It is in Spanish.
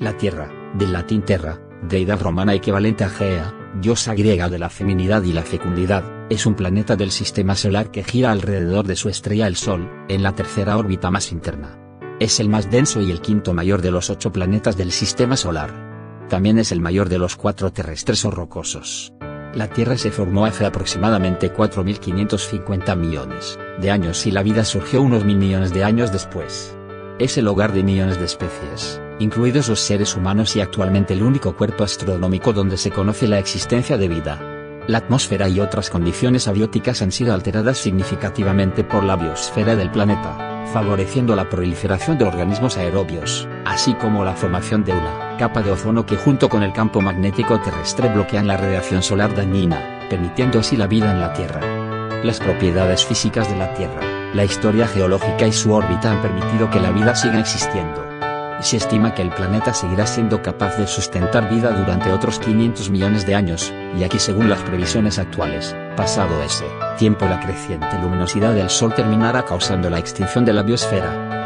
La Tierra, del latín terra, deidad romana equivalente a Gea, diosa griega de la feminidad y la fecundidad, es un planeta del sistema solar que gira alrededor de su estrella el Sol, en la tercera órbita más interna. Es el más denso y el quinto mayor de los ocho planetas del sistema solar. También es el mayor de los cuatro terrestres o rocosos. La Tierra se formó hace aproximadamente 4.550 millones de años y la vida surgió unos mil millones de años después. Es el hogar de millones de especies, incluidos los seres humanos y actualmente el único cuerpo astronómico donde se conoce la existencia de vida. La atmósfera y otras condiciones abióticas han sido alteradas significativamente por la biosfera del planeta, favoreciendo la proliferación de organismos aerobios, así como la formación de una capa de ozono que junto con el campo magnético terrestre bloquean la radiación solar dañina, permitiendo así la vida en la Tierra. Las propiedades físicas de la Tierra, la historia geológica y su órbita han permitido que la vida siga existiendo se estima que el planeta seguirá siendo capaz de sustentar vida durante otros 500 millones de años, y aquí según las previsiones actuales, pasado ese tiempo la creciente luminosidad del Sol terminará causando la extinción de la biosfera,